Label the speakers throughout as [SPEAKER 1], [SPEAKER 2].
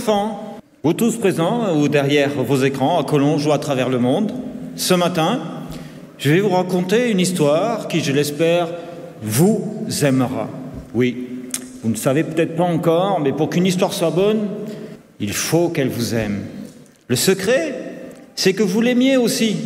[SPEAKER 1] enfants. Vous tous présents ou derrière vos écrans, à Collonges ou à travers le monde. Ce matin, je vais vous raconter une histoire qui, je l'espère, vous aimera. Oui, vous ne savez peut-être pas encore, mais pour qu'une histoire soit bonne, il faut qu'elle vous aime. Le secret, c'est que vous l'aimiez aussi.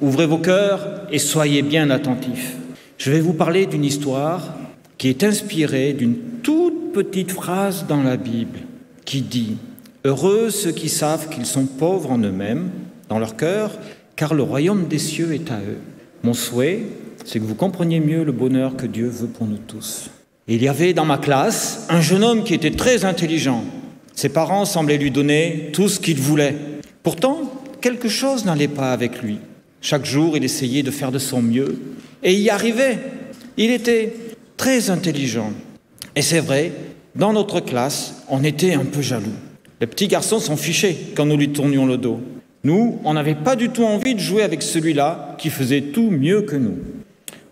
[SPEAKER 1] Ouvrez vos cœurs et soyez bien attentifs. Je vais vous parler d'une histoire qui est inspirée d'une toute petite phrase dans la Bible qui dit Heureux ceux qui savent qu'ils sont pauvres en eux-mêmes, dans leur cœur, car le royaume des cieux est à eux. Mon souhait, c'est que vous compreniez mieux le bonheur que Dieu veut pour nous tous. Il y avait dans ma classe un jeune homme qui était très intelligent. Ses parents semblaient lui donner tout ce qu'il voulait. Pourtant, quelque chose n'allait pas avec lui. Chaque jour, il essayait de faire de son mieux et y arrivait. Il était très intelligent. Et c'est vrai, dans notre classe, on était un peu jaloux. Les petits garçons s'en fichaient quand nous lui tournions le dos. Nous, on n'avait pas du tout envie de jouer avec celui-là qui faisait tout mieux que nous.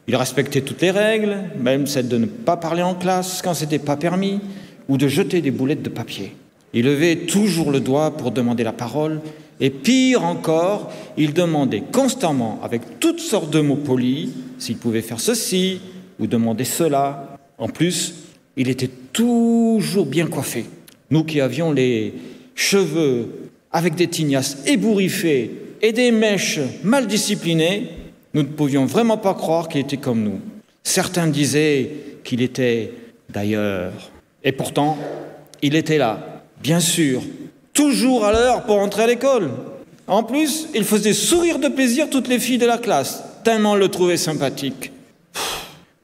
[SPEAKER 1] Il respectait toutes les règles, même celle de ne pas parler en classe quand c'était pas permis, ou de jeter des boulettes de papier. Il levait toujours le doigt pour demander la parole, et pire encore, il demandait constamment, avec toutes sortes de mots polis, s'il pouvait faire ceci ou demander cela. En plus, il était toujours bien coiffé. Nous qui avions les cheveux avec des tignasses ébouriffées et des mèches mal disciplinées, nous ne pouvions vraiment pas croire qu'il était comme nous. Certains disaient qu'il était d'ailleurs. Et pourtant, il était là, bien sûr, toujours à l'heure pour entrer à l'école. En plus, il faisait sourire de plaisir toutes les filles de la classe, tellement le trouvait sympathique.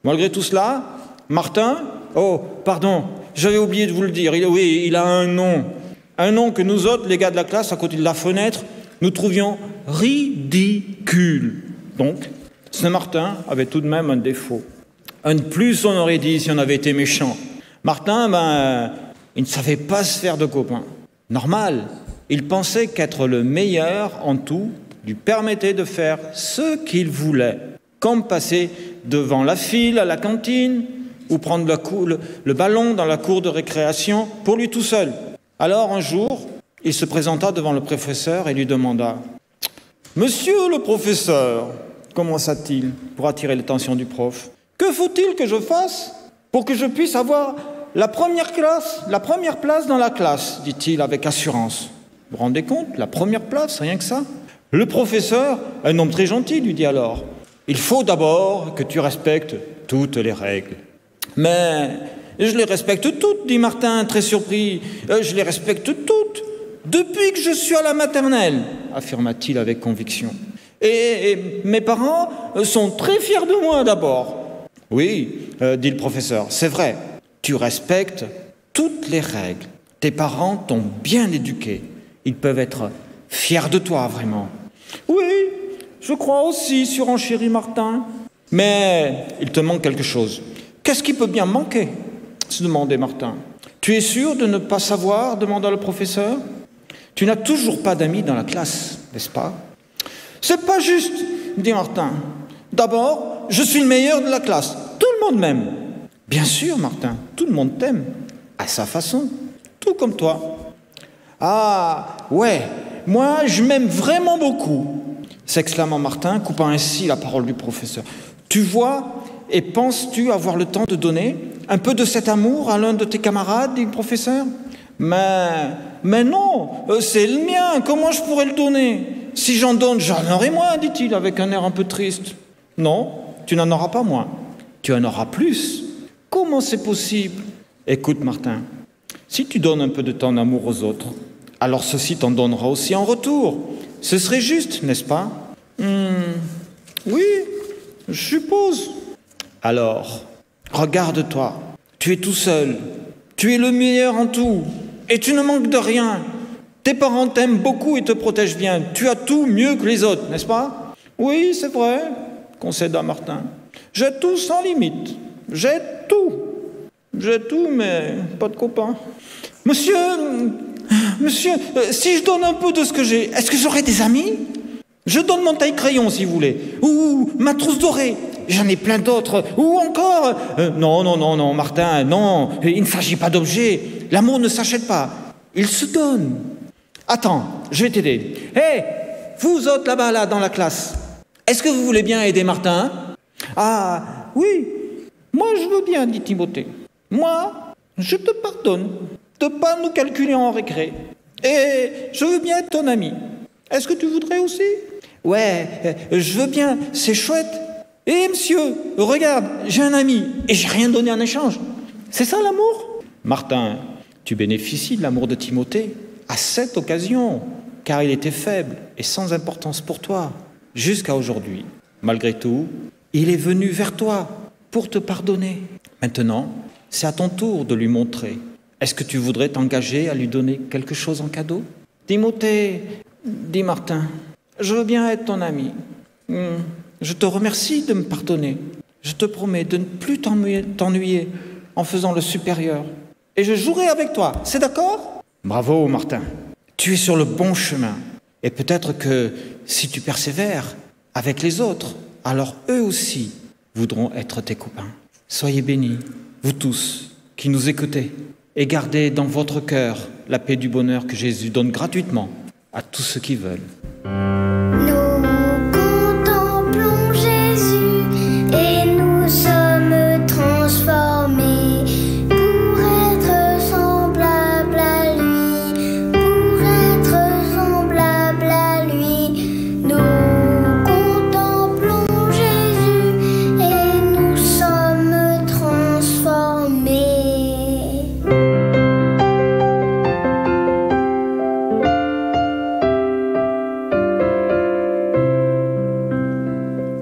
[SPEAKER 1] Malgré tout cela, Martin, oh, pardon, j'avais oublié de vous le dire, oui, il a un nom. Un nom que nous autres, les gars de la classe, à côté de la fenêtre, nous trouvions ridicule. Donc, Saint-Martin avait tout de même un défaut. Un de plus, on aurait dit si on avait été méchant. Martin, ben, il ne savait pas se faire de copains. Normal, il pensait qu'être le meilleur en tout lui permettait de faire ce qu'il voulait, comme passer devant la file à la cantine ou prendre le, ballon dans la cour de récréation pour lui tout seul. Alors un jour, il se présenta devant le professeur et lui demanda Monsieur le professeur, commença-t-il pour attirer l'attention du prof. Que faut-il que je fasse pour que je puisse avoir la première classe, la première place dans la classe? dit-il avec assurance. Vous vous rendez compte La première place, rien que ça? Le professeur, un homme très gentil, lui dit alors Il faut d'abord que tu respectes toutes les règles. Mais je les respecte toutes, dit Martin, très surpris. Euh, je les respecte toutes, depuis que je suis à la maternelle, affirma-t-il avec conviction. Et, mes parents euh, sont très fiers de moi d'abord. Oui, euh, dit le professeur, c'est vrai, tu respectes toutes les règles. Tes parents t'ont bien éduqué. Ils peuvent être fiers de toi, vraiment. Oui, je crois aussi, surenchérit Martin. Mais il te manque quelque chose. Qu'est-ce qui peut bien manquer se demandait Martin. Tu es sûr de ne pas savoir demanda le professeur. Tu n'as toujours pas d'amis dans la classe, n'est-ce pas? C'est pas juste, dit Martin. D'abord, je suis le meilleur de la classe. Tout le monde m'aime. Bien sûr, Martin, tout le monde t'aime. À sa façon. Tout comme toi. Ah, ouais, moi, je m'aime vraiment beaucoup, s'exclama Martin, coupant ainsi la parole du professeur. Tu vois, et penses-tu avoir le temps de donner un peu de cet amour à l'un de tes camarades, dit le professeur Mais, mais non, euh, c'est le mien, comment je pourrais le donner? Si j'en donne, j'en aurai moins, dit-il avec un air un peu triste. Non, tu n'en auras pas moins. Tu en auras plus. Comment c'est possible? Écoute, Martin, si tu donnes un peu de ton amour aux autres, alors ceci t'en donnera aussi en retour. Ce serait juste, n'est-ce pas? Hmm, Oui, je suppose. Alors, regarde-toi. Tu es tout seul. Tu es le meilleur en tout. Et tu ne manques de rien. Tes parents t'aiment beaucoup et te protègent bien. Tu as tout mieux que les autres, n'est-ce pas? Oui, c'est vrai, concéda Martin. J'ai tout sans limite. J'ai tout. J'ai tout, mais pas de copains. Monsieur, monsieur, euh, si je donne un peu de ce que j'ai, est-ce que j'aurai des amis? Je donne mon taille-crayon, si vous voulez. Ou ma trousse dorée. J'en ai plein d'autres. Ou encore... Euh, non, non, non, non, Martin, non. Il ne s'agit pas d'objets. L'amour ne s'achète pas. il se donne. Attends, je vais t'aider. Hé, vous autres là-bas, là, dans la classe, est-ce que vous voulez bien aider Martin? Ah, oui, moi je veux bien, dit Timothée. Moi, je te pardonne de ne pas nous calculer en récré. Et je veux bien être ton ami. Est-ce que tu voudrais aussi? Ouais, je veux bien, c'est chouette. Eh monsieur, regarde, j'ai un ami et j'ai rien donné en échange. C'est ça l'amour? Martin, tu bénéficies de l'amour de Timothée à cette occasion, car il était faible et sans importance pour toi, jusqu'à aujourd'hui. Malgré tout, il est venu vers toi pour te pardonner. Maintenant, c'est à ton tour de lui montrer. Est-ce que tu voudrais t'engager à lui donner quelque chose en cadeau? Timothée, dit Martin, je veux bien être ton ami. Hmm, je te remercie de me pardonner. Je te promets de ne plus t'ennuyer en faisant le supérieur. Et je jouerai avec toi. C'est d'accord? Bravo, Martin. Tu es sur le bon chemin. Et peut-être que si tu persévères avec les autres, alors eux aussi voudront être tes copains. Soyez bénis, vous tous qui nous écoutez, et gardez dans votre cœur la paix du bonheur que Jésus donne gratuitement à tous ceux qui veulent.